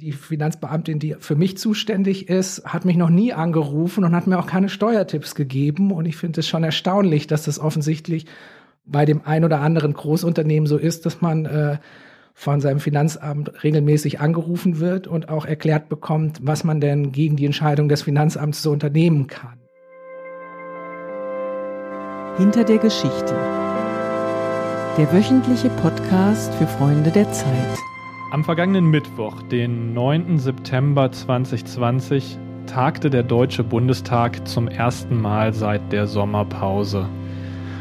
die Finanzbeamtin, die für mich zuständig ist, hat mich noch nie angerufen und hat mir auch keine Steuertipps gegeben. Und ich finde es schon erstaunlich, dass das offensichtlich bei dem ein oder anderen Großunternehmen so ist, dass man äh, von seinem Finanzamt regelmäßig angerufen wird und auch erklärt bekommt, was man denn gegen die Entscheidung des Finanzamts so unternehmen kann. Hinter der Geschichte. Der wöchentliche Podcast für Freunde der Zeit. Am vergangenen Mittwoch, den 9. September 2020, tagte der Deutsche Bundestag zum ersten Mal seit der Sommerpause.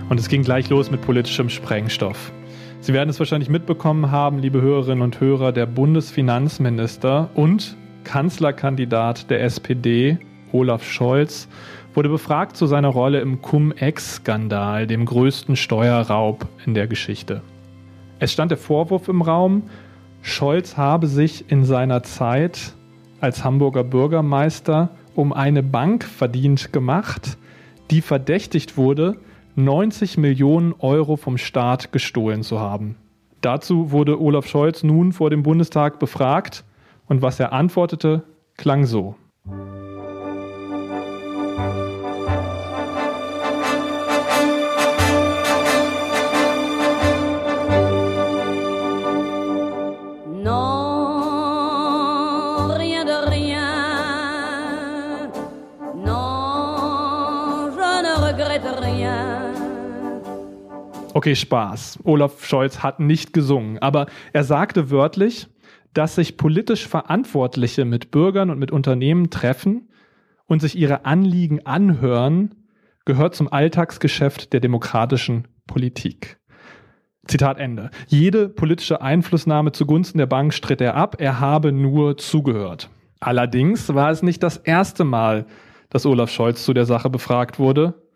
Und es ging gleich los mit politischem Sprengstoff. Sie werden es wahrscheinlich mitbekommen haben, liebe Hörerinnen und Hörer, der Bundesfinanzminister und Kanzlerkandidat der SPD, Olaf Scholz, wurde befragt zu seiner Rolle im Cum-Ex-Skandal, dem größten Steuerraub in der Geschichte. Es stand der Vorwurf im Raum, Scholz habe sich in seiner Zeit als Hamburger Bürgermeister um eine Bank verdient gemacht, die verdächtigt wurde, 90 Millionen Euro vom Staat gestohlen zu haben. Dazu wurde Olaf Scholz nun vor dem Bundestag befragt und was er antwortete, klang so. Okay, Spaß. Olaf Scholz hat nicht gesungen, aber er sagte wörtlich, dass sich politisch Verantwortliche mit Bürgern und mit Unternehmen treffen und sich ihre Anliegen anhören, gehört zum Alltagsgeschäft der demokratischen Politik. Zitat Ende. Jede politische Einflussnahme zugunsten der Bank stritt er ab, er habe nur zugehört. Allerdings war es nicht das erste Mal, dass Olaf Scholz zu der Sache befragt wurde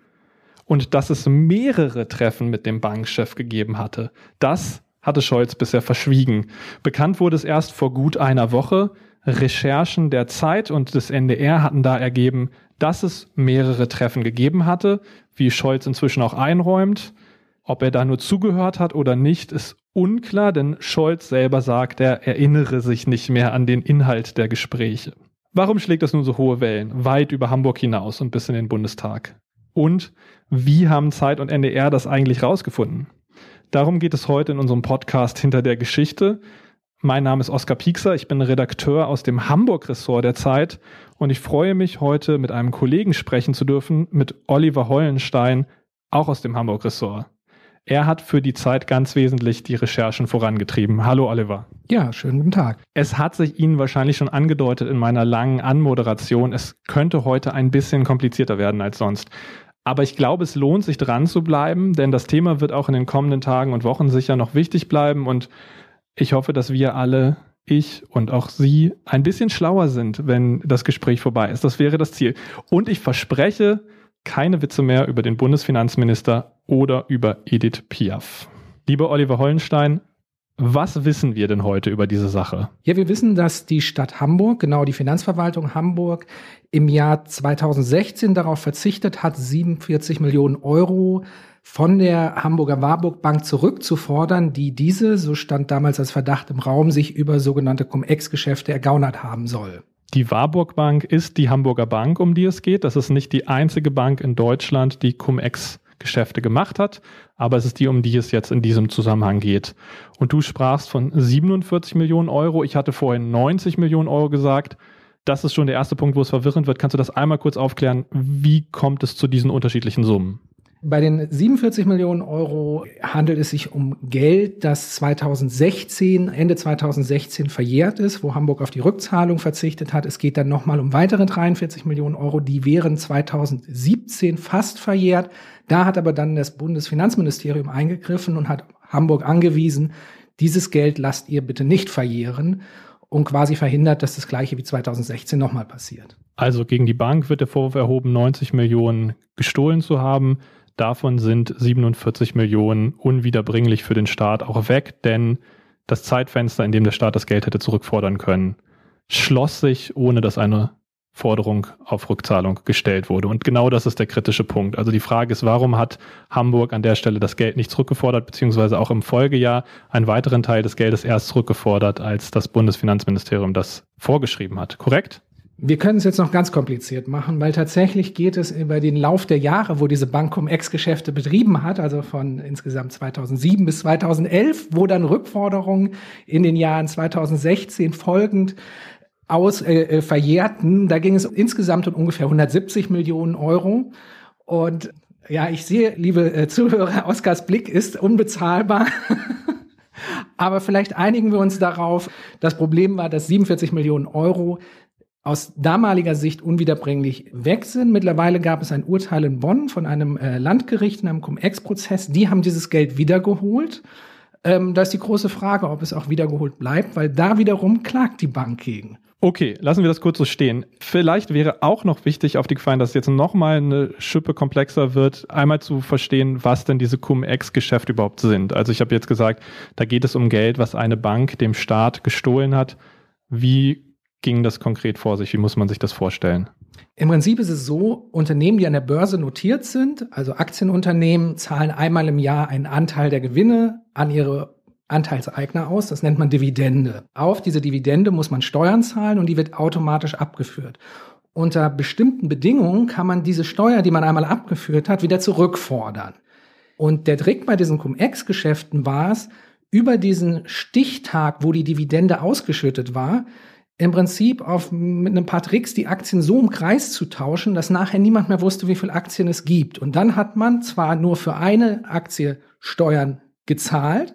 und dass es mehrere Treffen mit dem Bankchef gegeben hatte. Das hatte Scholz bisher verschwiegen. Bekannt wurde es erst vor gut einer Woche. Recherchen der Zeit und des NDR hatten da ergeben, dass es mehrere Treffen gegeben hatte, wie Scholz inzwischen auch einräumt. Ob er da nur zugehört hat oder nicht, ist unklar, denn Scholz selber sagt, er erinnere sich nicht mehr an den Inhalt der Gespräche. Warum schlägt das nun so hohe Wellen, weit über Hamburg hinaus und bis in den Bundestag? Und wie haben Zeit und NDR das eigentlich rausgefunden? Darum geht es heute in unserem Podcast Hinter der Geschichte. Mein Name ist Oskar Piekser, ich bin Redakteur aus dem Hamburg-Ressort der Zeit und ich freue mich heute mit einem Kollegen sprechen zu dürfen, mit Oliver Hollenstein, auch aus dem Hamburg-Ressort. Er hat für die Zeit ganz wesentlich die Recherchen vorangetrieben. Hallo Oliver. Ja, schönen guten Tag. Es hat sich Ihnen wahrscheinlich schon angedeutet in meiner langen Anmoderation. Es könnte heute ein bisschen komplizierter werden als sonst. Aber ich glaube, es lohnt sich dran zu bleiben, denn das Thema wird auch in den kommenden Tagen und Wochen sicher noch wichtig bleiben. Und ich hoffe, dass wir alle, ich und auch Sie, ein bisschen schlauer sind, wenn das Gespräch vorbei ist. Das wäre das Ziel. Und ich verspreche, keine Witze mehr über den Bundesfinanzminister oder über Edith Piaf. Lieber Oliver Hollenstein, was wissen wir denn heute über diese Sache? Ja, wir wissen, dass die Stadt Hamburg, genau die Finanzverwaltung Hamburg, im Jahr 2016 darauf verzichtet hat, 47 Millionen Euro von der Hamburger Warburg Bank zurückzufordern, die diese, so stand damals als Verdacht im Raum, sich über sogenannte Cum-Ex-Geschäfte ergaunert haben soll. Die Warburg Bank ist die Hamburger Bank, um die es geht. Das ist nicht die einzige Bank in Deutschland, die Cum-Ex Geschäfte gemacht hat, aber es ist die, um die es jetzt in diesem Zusammenhang geht. Und du sprachst von 47 Millionen Euro. Ich hatte vorhin 90 Millionen Euro gesagt. Das ist schon der erste Punkt, wo es verwirrend wird. Kannst du das einmal kurz aufklären? Wie kommt es zu diesen unterschiedlichen Summen? Bei den 47 Millionen Euro handelt es sich um Geld, das 2016, Ende 2016 verjährt ist, wo Hamburg auf die Rückzahlung verzichtet hat. Es geht dann nochmal um weitere 43 Millionen Euro, die wären 2017 fast verjährt. Da hat aber dann das Bundesfinanzministerium eingegriffen und hat Hamburg angewiesen, dieses Geld lasst ihr bitte nicht verjähren und quasi verhindert, dass das gleiche wie 2016 nochmal passiert. Also gegen die Bank wird der Vorwurf erhoben, 90 Millionen gestohlen zu haben. Davon sind 47 Millionen unwiederbringlich für den Staat auch weg, denn das Zeitfenster, in dem der Staat das Geld hätte zurückfordern können, schloss sich, ohne dass eine Forderung auf Rückzahlung gestellt wurde. Und genau das ist der kritische Punkt. Also die Frage ist, warum hat Hamburg an der Stelle das Geld nicht zurückgefordert, beziehungsweise auch im Folgejahr einen weiteren Teil des Geldes erst zurückgefordert, als das Bundesfinanzministerium das vorgeschrieben hat. Korrekt? Wir können es jetzt noch ganz kompliziert machen, weil tatsächlich geht es über den Lauf der Jahre, wo diese Bank Cum-Ex-Geschäfte betrieben hat, also von insgesamt 2007 bis 2011, wo dann Rückforderungen in den Jahren 2016 folgend aus äh, äh, verjährten. Da ging es insgesamt um ungefähr 170 Millionen Euro. Und ja, ich sehe, liebe äh, Zuhörer, Oskars Blick ist unbezahlbar. Aber vielleicht einigen wir uns darauf. Das Problem war, dass 47 Millionen Euro aus damaliger Sicht unwiederbringlich weg sind. Mittlerweile gab es ein Urteil in Bonn von einem äh, Landgericht in einem Cum-Ex-Prozess. Die haben dieses Geld wiedergeholt. Ähm, da ist die große Frage, ob es auch wiedergeholt bleibt, weil da wiederum klagt die Bank gegen. Okay, lassen wir das kurz so stehen. Vielleicht wäre auch noch wichtig auf die Gefallen, dass es jetzt nochmal eine Schippe komplexer wird, einmal zu verstehen, was denn diese Cum-Ex-Geschäfte überhaupt sind. Also ich habe jetzt gesagt, da geht es um Geld, was eine Bank dem Staat gestohlen hat. Wie ging das konkret vor sich? Wie muss man sich das vorstellen? Im Prinzip ist es so, Unternehmen, die an der Börse notiert sind, also Aktienunternehmen, zahlen einmal im Jahr einen Anteil der Gewinne an ihre Anteilseigner aus. Das nennt man Dividende. Auf diese Dividende muss man Steuern zahlen und die wird automatisch abgeführt. Unter bestimmten Bedingungen kann man diese Steuer, die man einmal abgeführt hat, wieder zurückfordern. Und der Trick bei diesen Cum-Ex-Geschäften war es, über diesen Stichtag, wo die Dividende ausgeschüttet war, im Prinzip auf, mit ein paar Tricks die Aktien so im Kreis zu tauschen, dass nachher niemand mehr wusste, wie viele Aktien es gibt. Und dann hat man zwar nur für eine Aktie Steuern gezahlt,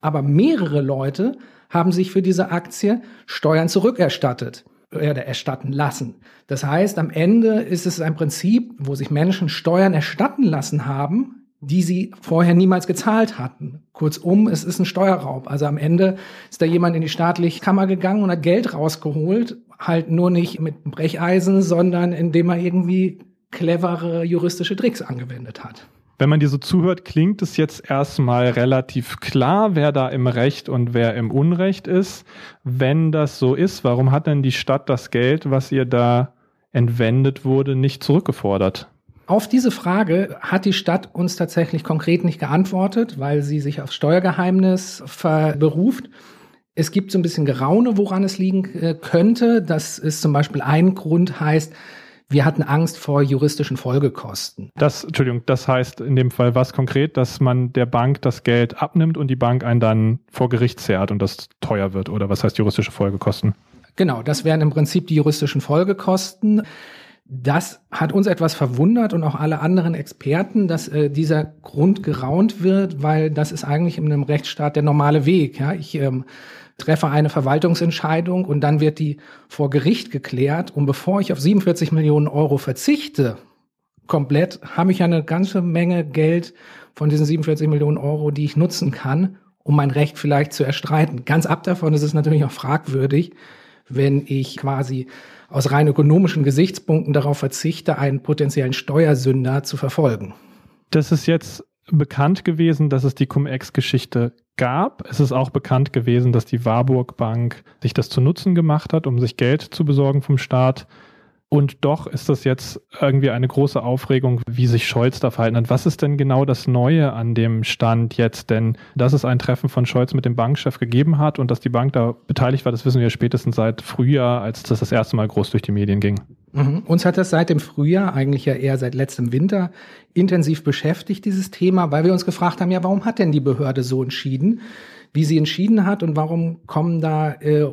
aber mehrere Leute haben sich für diese Aktie Steuern zurückerstattet oder erstatten lassen. Das heißt, am Ende ist es ein Prinzip, wo sich Menschen Steuern erstatten lassen haben, die sie vorher niemals gezahlt hatten. Kurzum, es ist ein Steuerraub. Also am Ende ist da jemand in die staatliche Kammer gegangen und hat Geld rausgeholt, halt nur nicht mit Brecheisen, sondern indem er irgendwie clevere juristische Tricks angewendet hat. Wenn man dir so zuhört, klingt es jetzt erstmal relativ klar, wer da im Recht und wer im Unrecht ist. Wenn das so ist, warum hat denn die Stadt das Geld, was ihr da entwendet wurde, nicht zurückgefordert? Auf diese Frage hat die Stadt uns tatsächlich konkret nicht geantwortet, weil sie sich aufs Steuergeheimnis beruft. Es gibt so ein bisschen Geraune, woran es liegen äh, könnte. Das ist zum Beispiel ein Grund heißt, wir hatten Angst vor juristischen Folgekosten. Das, Entschuldigung, das heißt in dem Fall was konkret, dass man der Bank das Geld abnimmt und die Bank einen dann vor Gericht zerrt und das teuer wird oder was heißt juristische Folgekosten? Genau, das wären im Prinzip die juristischen Folgekosten. Das hat uns etwas verwundert und auch alle anderen Experten, dass äh, dieser Grund geraunt wird, weil das ist eigentlich in einem Rechtsstaat der normale Weg. Ja? Ich ähm, treffe eine Verwaltungsentscheidung und dann wird die vor Gericht geklärt. Und bevor ich auf 47 Millionen Euro verzichte, komplett, habe ich eine ganze Menge Geld von diesen 47 Millionen Euro, die ich nutzen kann, um mein Recht vielleicht zu erstreiten. Ganz ab davon ist es natürlich auch fragwürdig, wenn ich quasi aus rein ökonomischen Gesichtspunkten darauf verzichte, einen potenziellen Steuersünder zu verfolgen. Das ist jetzt bekannt gewesen, dass es die Cum-Ex-Geschichte gab. Es ist auch bekannt gewesen, dass die Warburg Bank sich das zu Nutzen gemacht hat, um sich Geld zu besorgen vom Staat. Und doch ist das jetzt irgendwie eine große Aufregung, wie sich Scholz da verhalten hat. Was ist denn genau das Neue an dem Stand jetzt? Denn dass es ein Treffen von Scholz mit dem Bankchef gegeben hat und dass die Bank da beteiligt war, das wissen wir spätestens seit Frühjahr, als das das erste Mal groß durch die Medien ging. Mhm. Uns hat das seit dem Frühjahr, eigentlich ja eher seit letztem Winter, intensiv beschäftigt, dieses Thema, weil wir uns gefragt haben, ja, warum hat denn die Behörde so entschieden, wie sie entschieden hat und warum kommen da äh,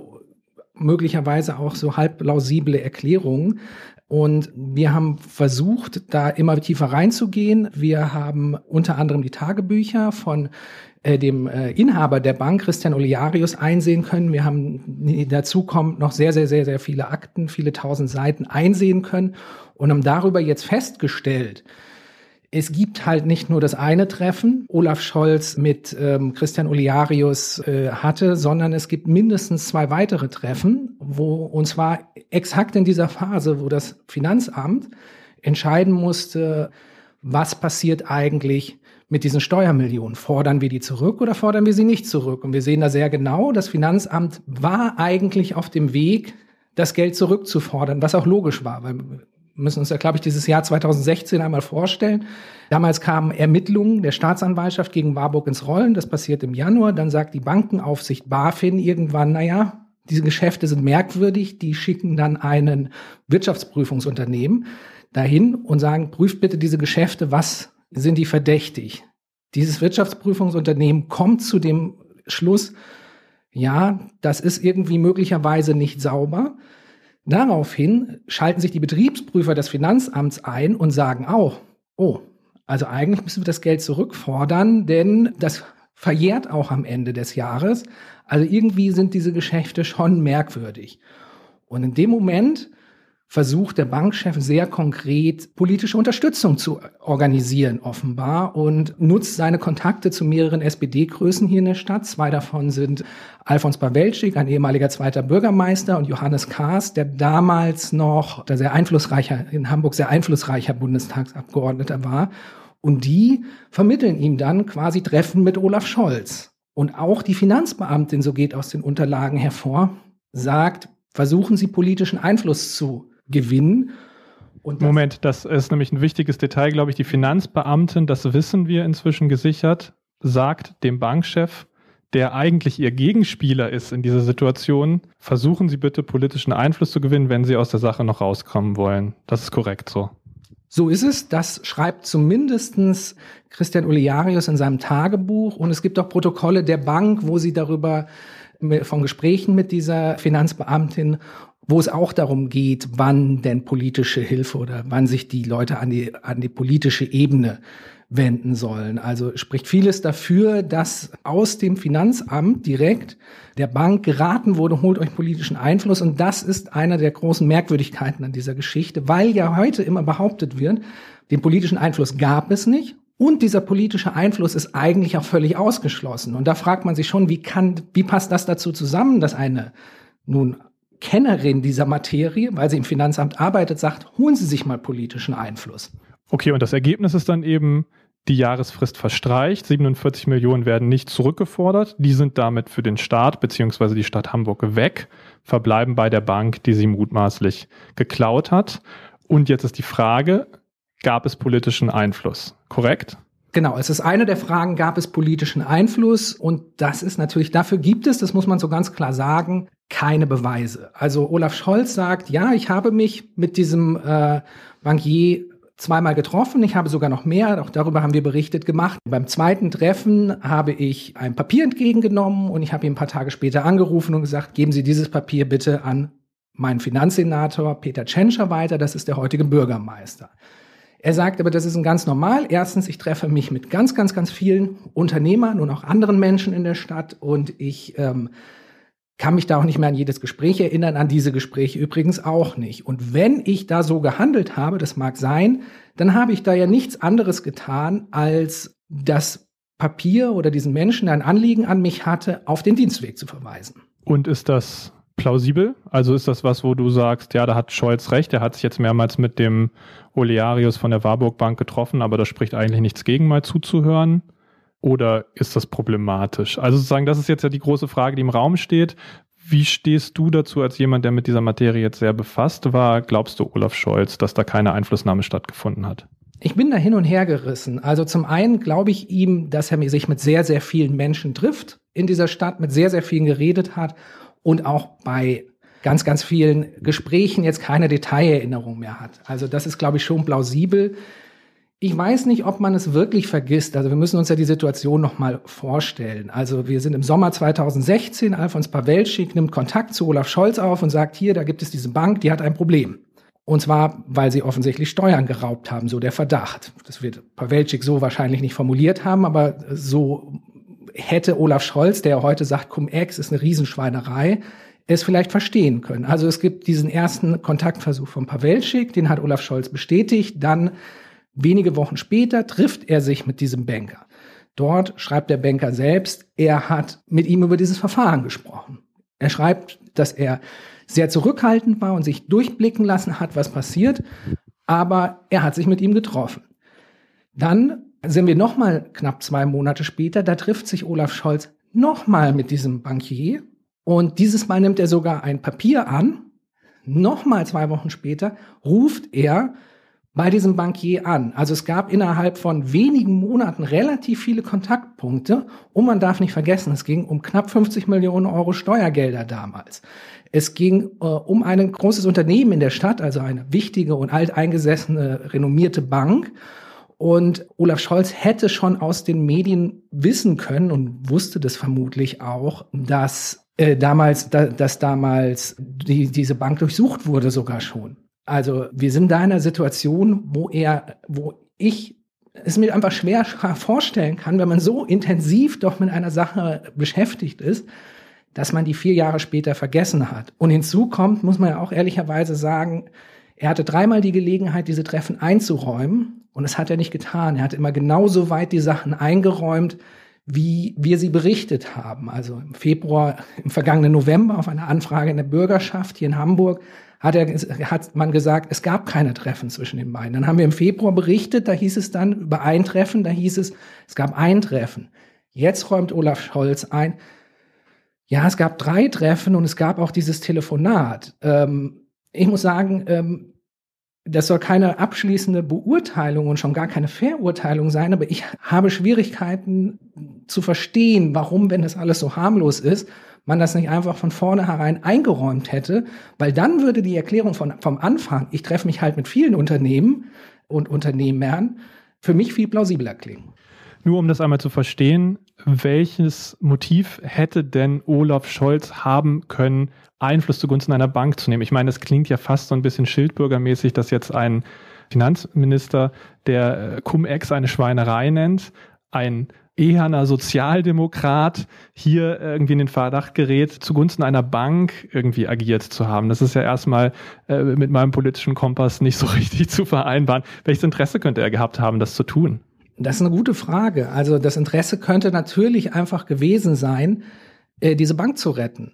möglicherweise auch so halb plausible Erklärungen. Und wir haben versucht, da immer tiefer reinzugehen. Wir haben unter anderem die Tagebücher von äh, dem äh, Inhaber der Bank, Christian Oliarius, einsehen können. Wir haben dazu kommt noch sehr, sehr, sehr, sehr viele Akten, viele tausend Seiten einsehen können und haben darüber jetzt festgestellt, es gibt halt nicht nur das eine Treffen, Olaf Scholz mit ähm, Christian Oliarius äh, hatte, sondern es gibt mindestens zwei weitere Treffen, wo und zwar exakt in dieser Phase, wo das Finanzamt entscheiden musste, was passiert eigentlich mit diesen Steuermillionen. Fordern wir die zurück oder fordern wir sie nicht zurück? Und wir sehen da sehr genau, das Finanzamt war eigentlich auf dem Weg, das Geld zurückzufordern, was auch logisch war, weil müssen uns ja, glaube ich, dieses Jahr 2016 einmal vorstellen. Damals kamen Ermittlungen der Staatsanwaltschaft gegen Warburg ins Rollen. Das passiert im Januar. Dann sagt die Bankenaufsicht BaFin irgendwann, naja, diese Geschäfte sind merkwürdig. Die schicken dann einen Wirtschaftsprüfungsunternehmen dahin und sagen, prüft bitte diese Geschäfte, was sind die verdächtig? Dieses Wirtschaftsprüfungsunternehmen kommt zu dem Schluss, ja, das ist irgendwie möglicherweise nicht sauber. Daraufhin schalten sich die Betriebsprüfer des Finanzamts ein und sagen auch, oh, also eigentlich müssen wir das Geld zurückfordern, denn das verjährt auch am Ende des Jahres. Also irgendwie sind diese Geschäfte schon merkwürdig. Und in dem Moment versucht der Bankchef sehr konkret politische Unterstützung zu organisieren, offenbar, und nutzt seine Kontakte zu mehreren SPD-Größen hier in der Stadt. Zwei davon sind Alfons Pawelczyk, ein ehemaliger zweiter Bürgermeister, und Johannes Kahrs, der damals noch der sehr einflussreicher, in Hamburg sehr einflussreicher Bundestagsabgeordneter war. Und die vermitteln ihm dann quasi Treffen mit Olaf Scholz. Und auch die Finanzbeamtin, so geht aus den Unterlagen hervor, sagt, versuchen Sie politischen Einfluss zu gewinnen. Das Moment, das ist nämlich ein wichtiges Detail, glaube ich. Die Finanzbeamtin, das wissen wir inzwischen gesichert, sagt dem Bankchef, der eigentlich ihr Gegenspieler ist in dieser Situation, versuchen Sie bitte politischen Einfluss zu gewinnen, wenn Sie aus der Sache noch rauskommen wollen. Das ist korrekt so. So ist es. Das schreibt zumindestens Christian Olearius in seinem Tagebuch. Und es gibt auch Protokolle der Bank, wo sie darüber von Gesprächen mit dieser Finanzbeamtin wo es auch darum geht, wann denn politische Hilfe oder wann sich die Leute an die, an die politische Ebene wenden sollen. Also spricht vieles dafür, dass aus dem Finanzamt direkt der Bank geraten wurde, holt euch politischen Einfluss. Und das ist einer der großen Merkwürdigkeiten an dieser Geschichte, weil ja heute immer behauptet wird, den politischen Einfluss gab es nicht. Und dieser politische Einfluss ist eigentlich auch völlig ausgeschlossen. Und da fragt man sich schon, wie kann, wie passt das dazu zusammen, dass eine nun Kennerin dieser Materie, weil sie im Finanzamt arbeitet, sagt, holen Sie sich mal politischen Einfluss. Okay, und das Ergebnis ist dann eben, die Jahresfrist verstreicht, 47 Millionen werden nicht zurückgefordert, die sind damit für den Staat bzw. die Stadt Hamburg weg, verbleiben bei der Bank, die sie mutmaßlich geklaut hat. Und jetzt ist die Frage, gab es politischen Einfluss? Korrekt? Genau, es ist eine der Fragen, gab es politischen Einfluss? Und das ist natürlich, dafür gibt es, das muss man so ganz klar sagen, keine Beweise. Also Olaf Scholz sagt, ja, ich habe mich mit diesem äh, Bankier zweimal getroffen. Ich habe sogar noch mehr, auch darüber haben wir berichtet, gemacht. Beim zweiten Treffen habe ich ein Papier entgegengenommen und ich habe ihn ein paar Tage später angerufen und gesagt, geben Sie dieses Papier bitte an meinen Finanzsenator Peter Tschentscher weiter, das ist der heutige Bürgermeister. Er sagt aber, das ist ein ganz normal. Erstens, ich treffe mich mit ganz, ganz, ganz vielen Unternehmern und auch anderen Menschen in der Stadt und ich ähm, kann mich da auch nicht mehr an jedes Gespräch erinnern, an diese Gespräche übrigens auch nicht. Und wenn ich da so gehandelt habe, das mag sein, dann habe ich da ja nichts anderes getan, als das Papier oder diesen Menschen, der ein Anliegen an mich hatte, auf den Dienstweg zu verweisen. Und ist das plausibel? Also ist das was, wo du sagst, ja, da hat Scholz recht, er hat sich jetzt mehrmals mit dem Olearius von der Warburg Bank getroffen, aber da spricht eigentlich nichts gegen, mal zuzuhören? Oder ist das problematisch? Also sozusagen, das ist jetzt ja die große Frage, die im Raum steht. Wie stehst du dazu als jemand, der mit dieser Materie jetzt sehr befasst war? Glaubst du, Olaf Scholz, dass da keine Einflussnahme stattgefunden hat? Ich bin da hin und her gerissen. Also zum einen glaube ich ihm, dass er sich mit sehr, sehr vielen Menschen trifft in dieser Stadt, mit sehr, sehr vielen geredet hat und auch bei ganz, ganz vielen Gesprächen jetzt keine Detailerinnerung mehr hat. Also das ist, glaube ich, schon plausibel. Ich weiß nicht, ob man es wirklich vergisst. Also wir müssen uns ja die Situation nochmal vorstellen. Also wir sind im Sommer 2016, Alfons Pawelczyk nimmt Kontakt zu Olaf Scholz auf und sagt, hier, da gibt es diese Bank, die hat ein Problem. Und zwar, weil sie offensichtlich Steuern geraubt haben, so der Verdacht. Das wird Pawelczyk so wahrscheinlich nicht formuliert haben, aber so hätte Olaf Scholz, der heute sagt, Cum-Ex ist eine Riesenschweinerei, es vielleicht verstehen können. Also es gibt diesen ersten Kontaktversuch von Pawelczyk, den hat Olaf Scholz bestätigt. Dann wenige Wochen später trifft er sich mit diesem Banker. Dort schreibt der Banker selbst, er hat mit ihm über dieses Verfahren gesprochen. Er schreibt, dass er sehr zurückhaltend war und sich durchblicken lassen hat, was passiert, aber er hat sich mit ihm getroffen. Dann sind wir noch mal knapp zwei Monate später, da trifft sich Olaf Scholz noch mal mit diesem Bankier und dieses Mal nimmt er sogar ein Papier an, Nochmal zwei Wochen später ruft er bei diesem Bankier an. Also es gab innerhalb von wenigen Monaten relativ viele Kontaktpunkte und man darf nicht vergessen, es ging um knapp 50 Millionen Euro Steuergelder damals. Es ging äh, um ein großes Unternehmen in der Stadt, also eine wichtige und alteingesessene, renommierte Bank. Und Olaf Scholz hätte schon aus den Medien wissen können und wusste das vermutlich auch, dass äh, damals, da, dass damals die, diese Bank durchsucht wurde sogar schon. Also wir sind da in einer Situation, wo er, wo ich es mir einfach schwer vorstellen kann, wenn man so intensiv doch mit einer Sache beschäftigt ist, dass man die vier Jahre später vergessen hat. Und hinzu kommt, muss man ja auch ehrlicherweise sagen, er hatte dreimal die Gelegenheit, diese Treffen einzuräumen und das hat er nicht getan. Er hat immer genauso weit die Sachen eingeräumt, wie wir sie berichtet haben. Also im Februar, im vergangenen November auf eine Anfrage in der Bürgerschaft hier in Hamburg hat, er, hat man gesagt, es gab keine Treffen zwischen den beiden. Dann haben wir im Februar berichtet, da hieß es dann über ein Treffen, da hieß es, es gab ein Treffen. Jetzt räumt Olaf Scholz ein, ja, es gab drei Treffen und es gab auch dieses Telefonat. Ähm, ich muss sagen, ähm, das soll keine abschließende Beurteilung und schon gar keine Verurteilung sein, aber ich habe Schwierigkeiten zu verstehen, warum, wenn das alles so harmlos ist, man das nicht einfach von vornherein eingeräumt hätte, weil dann würde die Erklärung von, vom Anfang, ich treffe mich halt mit vielen Unternehmen und Unternehmern, für mich viel plausibler klingen. Nur um das einmal zu verstehen, welches Motiv hätte denn Olaf Scholz haben können, Einfluss zugunsten einer Bank zu nehmen? Ich meine, es klingt ja fast so ein bisschen schildbürgermäßig, dass jetzt ein Finanzminister, der äh, Cum-Ex eine Schweinerei nennt, ein eherner Sozialdemokrat hier irgendwie in den Verdacht gerät, zugunsten einer Bank irgendwie agiert zu haben. Das ist ja erstmal äh, mit meinem politischen Kompass nicht so richtig zu vereinbaren. Welches Interesse könnte er gehabt haben, das zu tun? Das ist eine gute Frage. Also das Interesse könnte natürlich einfach gewesen sein, äh, diese Bank zu retten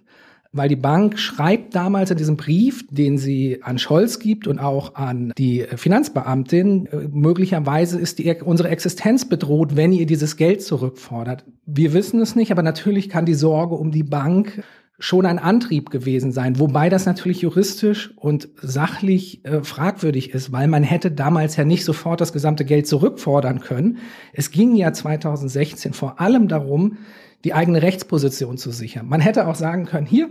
weil die Bank schreibt damals in diesem Brief, den sie an Scholz gibt und auch an die Finanzbeamtin, äh, möglicherweise ist die, unsere Existenz bedroht, wenn ihr dieses Geld zurückfordert. Wir wissen es nicht, aber natürlich kann die Sorge um die Bank schon ein Antrieb gewesen sein, wobei das natürlich juristisch und sachlich äh, fragwürdig ist, weil man hätte damals ja nicht sofort das gesamte Geld zurückfordern können. Es ging ja 2016 vor allem darum, die eigene Rechtsposition zu sichern. Man hätte auch sagen können, hier,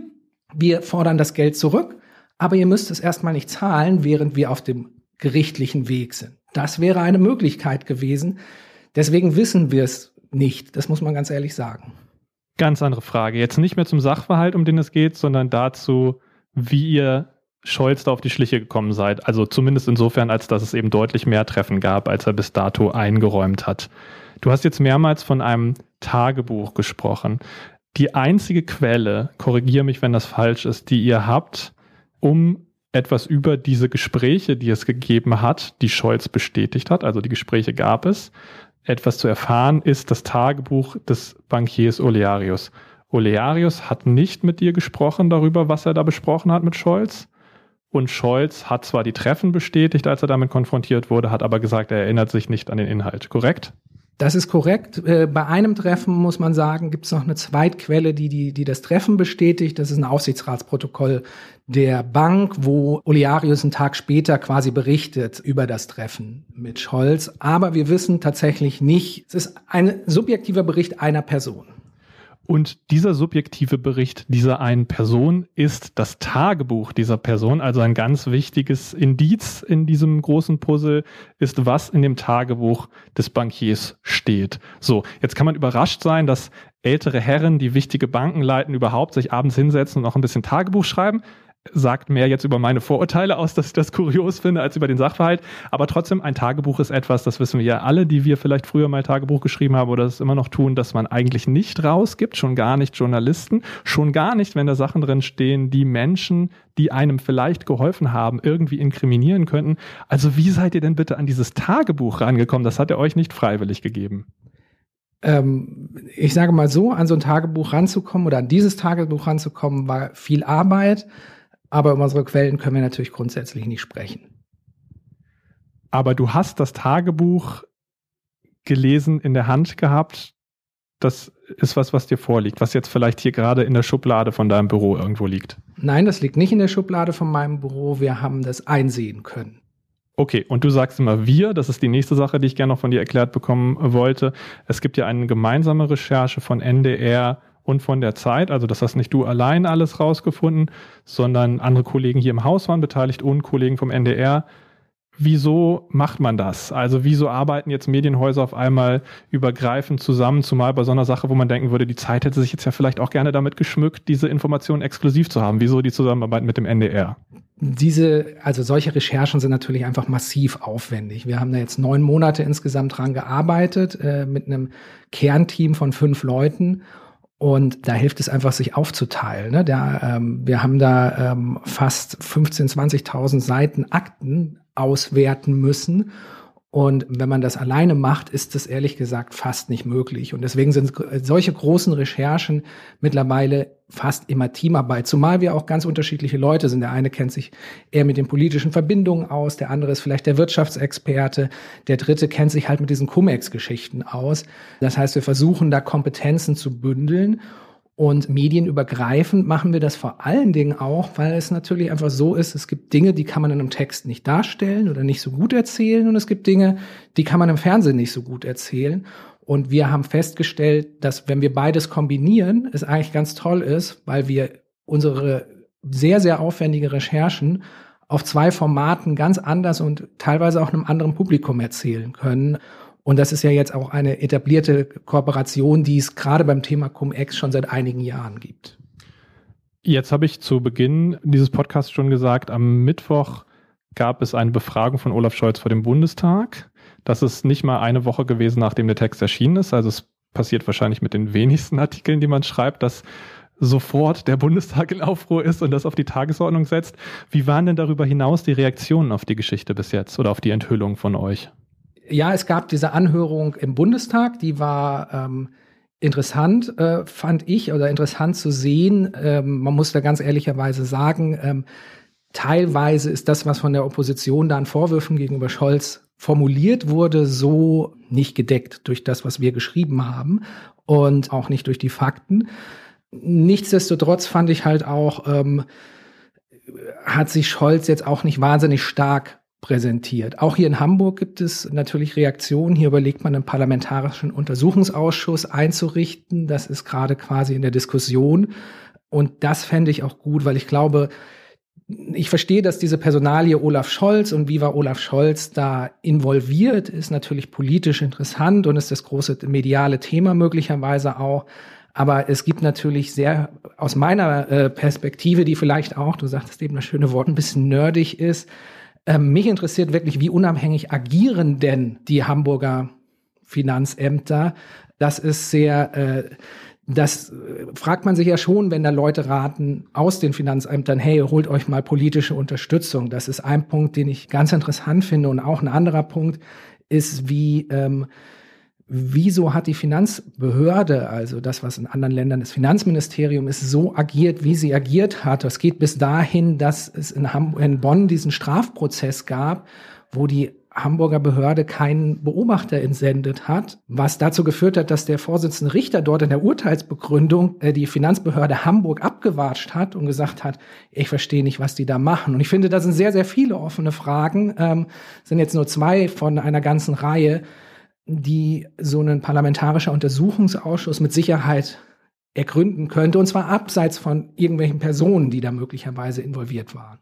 wir fordern das Geld zurück, aber ihr müsst es erstmal nicht zahlen, während wir auf dem gerichtlichen Weg sind. Das wäre eine Möglichkeit gewesen. Deswegen wissen wir es nicht. Das muss man ganz ehrlich sagen. Ganz andere Frage. Jetzt nicht mehr zum Sachverhalt, um den es geht, sondern dazu, wie ihr Scholz da auf die Schliche gekommen seid. Also zumindest insofern, als dass es eben deutlich mehr Treffen gab, als er bis dato eingeräumt hat. Du hast jetzt mehrmals von einem Tagebuch gesprochen. Die einzige Quelle, korrigiere mich, wenn das falsch ist, die ihr habt, um etwas über diese Gespräche, die es gegeben hat, die Scholz bestätigt hat, also die Gespräche gab es, etwas zu erfahren, ist das Tagebuch des Bankiers Olearius. Olearius hat nicht mit dir gesprochen darüber, was er da besprochen hat mit Scholz. Und Scholz hat zwar die Treffen bestätigt, als er damit konfrontiert wurde, hat aber gesagt, er erinnert sich nicht an den Inhalt. Korrekt? Das ist korrekt. Äh, bei einem Treffen muss man sagen, gibt es noch eine Zweitquelle, die, die, die das Treffen bestätigt. Das ist ein Aufsichtsratsprotokoll der Bank, wo Olearius einen Tag später quasi berichtet über das Treffen mit Scholz. Aber wir wissen tatsächlich nicht, es ist ein subjektiver Bericht einer Person. Und dieser subjektive Bericht dieser einen Person ist das Tagebuch dieser Person, also ein ganz wichtiges Indiz in diesem großen Puzzle ist, was in dem Tagebuch des Bankiers steht. So, jetzt kann man überrascht sein, dass ältere Herren, die wichtige Banken leiten, überhaupt sich abends hinsetzen und auch ein bisschen Tagebuch schreiben sagt mehr jetzt über meine Vorurteile aus, dass ich das kurios finde, als über den Sachverhalt. Aber trotzdem, ein Tagebuch ist etwas, das wissen wir ja alle, die wir vielleicht früher mal Tagebuch geschrieben haben oder es immer noch tun, dass man eigentlich nicht rausgibt, schon gar nicht Journalisten, schon gar nicht, wenn da Sachen drin stehen, die Menschen, die einem vielleicht geholfen haben, irgendwie inkriminieren könnten. Also wie seid ihr denn bitte an dieses Tagebuch rangekommen? Das hat er euch nicht freiwillig gegeben. Ähm, ich sage mal so, an so ein Tagebuch ranzukommen oder an dieses Tagebuch ranzukommen, war viel Arbeit. Aber über unsere Quellen können wir natürlich grundsätzlich nicht sprechen. Aber du hast das Tagebuch gelesen, in der Hand gehabt. das ist was, was dir vorliegt, was jetzt vielleicht hier gerade in der Schublade von deinem Büro irgendwo liegt. Nein, das liegt nicht in der Schublade von meinem Büro. Wir haben das einsehen können. Okay, und du sagst immer wir, das ist die nächste Sache, die ich gerne noch von dir erklärt bekommen wollte. Es gibt ja eine gemeinsame Recherche von NDR und von der Zeit, also das hast nicht du allein alles rausgefunden, sondern andere Kollegen hier im Haus waren beteiligt und Kollegen vom NDR wieso macht man das? Also wieso arbeiten jetzt Medienhäuser auf einmal übergreifend zusammen, zumal bei so einer Sache, wo man denken würde, die Zeit hätte sich jetzt ja vielleicht auch gerne damit geschmückt, diese Informationen exklusiv zu haben. Wieso die Zusammenarbeit mit dem NDR? Diese, also solche Recherchen sind natürlich einfach massiv aufwendig. Wir haben da jetzt neun Monate insgesamt dran gearbeitet, äh, mit einem Kernteam von fünf Leuten. Und da hilft es einfach, sich aufzuteilen. Ne? Der, ähm, wir haben da ähm, fast 15.000, 20.000 Seiten Akten auswerten müssen. Und wenn man das alleine macht, ist das ehrlich gesagt fast nicht möglich. Und deswegen sind solche großen Recherchen mittlerweile fast immer Teamarbeit, zumal wir auch ganz unterschiedliche Leute sind. Der eine kennt sich eher mit den politischen Verbindungen aus, der andere ist vielleicht der Wirtschaftsexperte, der dritte kennt sich halt mit diesen Cum-Ex-Geschichten aus. Das heißt, wir versuchen da Kompetenzen zu bündeln und medienübergreifend machen wir das vor allen Dingen auch, weil es natürlich einfach so ist, es gibt Dinge, die kann man in einem Text nicht darstellen oder nicht so gut erzählen und es gibt Dinge, die kann man im Fernsehen nicht so gut erzählen. Und wir haben festgestellt, dass wenn wir beides kombinieren, es eigentlich ganz toll ist, weil wir unsere sehr, sehr aufwendige Recherchen auf zwei Formaten ganz anders und teilweise auch einem anderen Publikum erzählen können. Und das ist ja jetzt auch eine etablierte Kooperation, die es gerade beim Thema Cum-Ex schon seit einigen Jahren gibt. Jetzt habe ich zu Beginn dieses Podcasts schon gesagt, am Mittwoch gab es eine Befragung von Olaf Scholz vor dem Bundestag. Das ist nicht mal eine Woche gewesen, nachdem der Text erschienen ist. Also es passiert wahrscheinlich mit den wenigsten Artikeln, die man schreibt, dass sofort der Bundestag in Aufruhr ist und das auf die Tagesordnung setzt. Wie waren denn darüber hinaus die Reaktionen auf die Geschichte bis jetzt oder auf die Enthüllung von euch? Ja, es gab diese Anhörung im Bundestag, die war ähm, interessant, äh, fand ich, oder interessant zu sehen. Ähm, man muss da ganz ehrlicherweise sagen, ähm, teilweise ist das, was von der Opposition da an Vorwürfen gegenüber Scholz formuliert wurde, so nicht gedeckt durch das, was wir geschrieben haben und auch nicht durch die Fakten. Nichtsdestotrotz fand ich halt auch, ähm, hat sich Scholz jetzt auch nicht wahnsinnig stark präsentiert. Auch hier in Hamburg gibt es natürlich Reaktionen. Hier überlegt man einen parlamentarischen Untersuchungsausschuss einzurichten. Das ist gerade quasi in der Diskussion. Und das fände ich auch gut, weil ich glaube, ich verstehe, dass diese Personalie Olaf Scholz und wie war Olaf Scholz da involviert, ist natürlich politisch interessant und ist das große mediale Thema möglicherweise auch. Aber es gibt natürlich sehr, aus meiner äh, Perspektive, die vielleicht auch, du sagtest eben das schöne Wort, ein bisschen nerdig ist, ähm, mich interessiert wirklich, wie unabhängig agieren denn die Hamburger Finanzämter? Das ist sehr, äh, das äh, fragt man sich ja schon, wenn da Leute raten aus den Finanzämtern, hey, holt euch mal politische Unterstützung. Das ist ein Punkt, den ich ganz interessant finde. Und auch ein anderer Punkt ist, wie ähm, wieso hat die Finanzbehörde, also das, was in anderen Ländern das Finanzministerium ist, so agiert, wie sie agiert hat. Das geht bis dahin, dass es in, Hamburg, in Bonn diesen Strafprozess gab, wo die Hamburger Behörde keinen Beobachter entsendet hat, was dazu geführt hat, dass der Vorsitzende Richter dort in der Urteilsbegründung äh, die Finanzbehörde Hamburg abgewatscht hat und gesagt hat, ich verstehe nicht, was die da machen. Und ich finde, da sind sehr, sehr viele offene Fragen, ähm, sind jetzt nur zwei von einer ganzen Reihe, die so ein parlamentarischer Untersuchungsausschuss mit Sicherheit ergründen könnte, und zwar abseits von irgendwelchen Personen, die da möglicherweise involviert waren.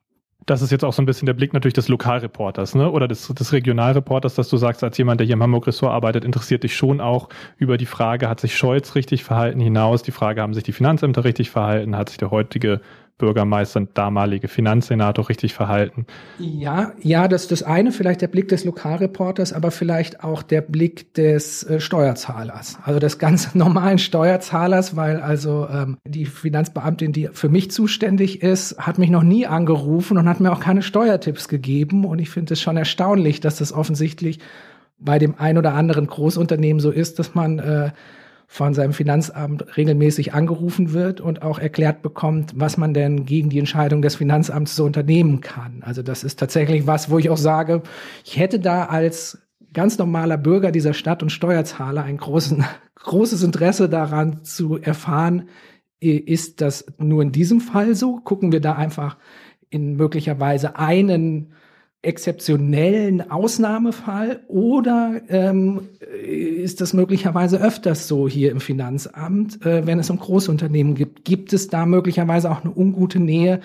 Das ist jetzt auch so ein bisschen der Blick natürlich des Lokalreporters, ne? Oder des, des Regionalreporters, dass du sagst, als jemand, der hier im Hamburg-Ressort arbeitet, interessiert dich schon auch über die Frage, hat sich Scholz richtig verhalten hinaus, die Frage, haben sich die Finanzämter richtig verhalten, hat sich der heutige Bürgermeister und damalige Finanzsenator richtig verhalten. Ja, ja, das ist das eine, vielleicht der Blick des Lokalreporters, aber vielleicht auch der Blick des äh, Steuerzahlers, also des ganz normalen Steuerzahlers, weil also ähm, die Finanzbeamtin, die für mich zuständig ist, hat mich noch nie angerufen und hat mir auch keine Steuertipps gegeben und ich finde es schon erstaunlich, dass das offensichtlich bei dem ein oder anderen Großunternehmen so ist, dass man äh, von seinem Finanzamt regelmäßig angerufen wird und auch erklärt bekommt, was man denn gegen die Entscheidung des Finanzamts so unternehmen kann. Also das ist tatsächlich was, wo ich auch sage, ich hätte da als ganz normaler Bürger dieser Stadt und Steuerzahler ein großen, großes Interesse daran zu erfahren, ist das nur in diesem Fall so? Gucken wir da einfach in möglicherweise einen exzeptionellen Ausnahmefall oder ähm, ist das möglicherweise öfters so hier im Finanzamt, äh, wenn es um Großunternehmen gibt? Gibt es da möglicherweise auch eine ungute Nähe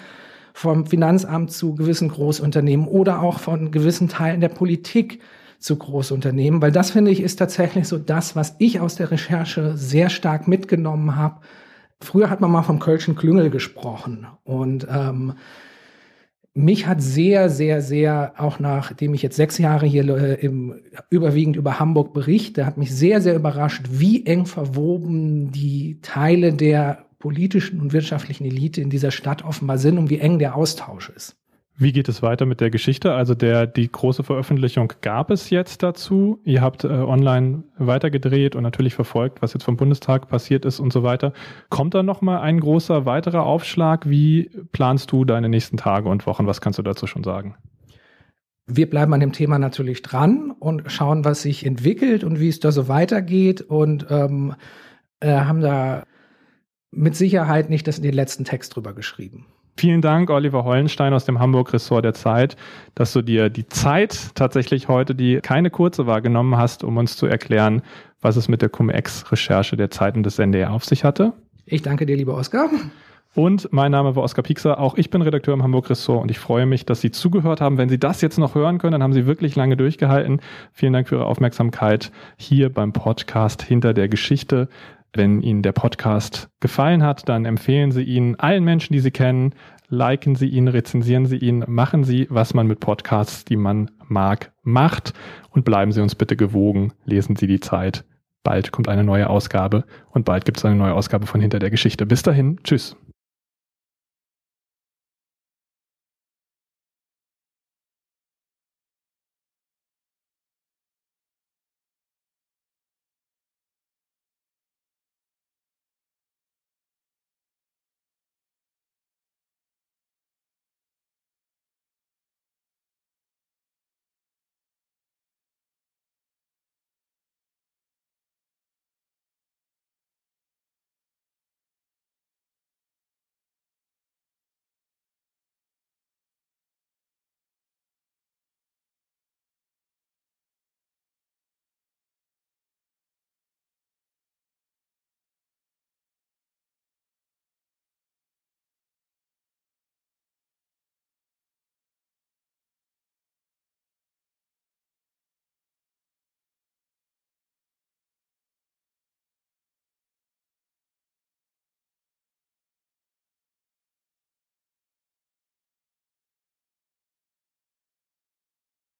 vom Finanzamt zu gewissen Großunternehmen oder auch von gewissen Teilen der Politik zu Großunternehmen? Weil das finde ich ist tatsächlich so das, was ich aus der Recherche sehr stark mitgenommen habe. Früher hat man mal vom Kölschen Klüngel gesprochen und ähm, mich hat sehr, sehr, sehr, auch nachdem ich jetzt sechs Jahre hier äh, im, überwiegend über Hamburg berichte, hat mich sehr, sehr überrascht, wie eng verwoben die Teile der politischen und wirtschaftlichen Elite in dieser Stadt offenbar sind und wie eng der Austausch ist. Wie geht es weiter mit der Geschichte? Also der, die große Veröffentlichung gab es jetzt dazu. Ihr habt äh, online weitergedreht und natürlich verfolgt, was jetzt vom Bundestag passiert ist und so weiter. Kommt da nochmal ein großer weiterer Aufschlag? Wie planst du deine nächsten Tage und Wochen? Was kannst du dazu schon sagen? Wir bleiben an dem Thema natürlich dran und schauen, was sich entwickelt und wie es da so weitergeht und ähm, äh, haben da mit Sicherheit nicht das, den letzten Text drüber geschrieben. Vielen Dank, Oliver Hollenstein aus dem Hamburg-Ressort der Zeit, dass du dir die Zeit tatsächlich heute, die keine kurze war, genommen hast, um uns zu erklären, was es mit der Cum-Ex-Recherche der Zeit und des NDR auf sich hatte. Ich danke dir, lieber Oskar. Und mein Name war Oskar Piekser. Auch ich bin Redakteur im Hamburg-Ressort und ich freue mich, dass Sie zugehört haben. Wenn Sie das jetzt noch hören können, dann haben Sie wirklich lange durchgehalten. Vielen Dank für Ihre Aufmerksamkeit hier beim Podcast Hinter der Geschichte. Wenn Ihnen der Podcast gefallen hat, dann empfehlen Sie ihn allen Menschen, die Sie kennen. Liken Sie ihn, rezensieren Sie ihn, machen Sie, was man mit Podcasts, die man mag, macht. Und bleiben Sie uns bitte gewogen. Lesen Sie die Zeit. Bald kommt eine neue Ausgabe und bald gibt es eine neue Ausgabe von Hinter der Geschichte. Bis dahin, tschüss.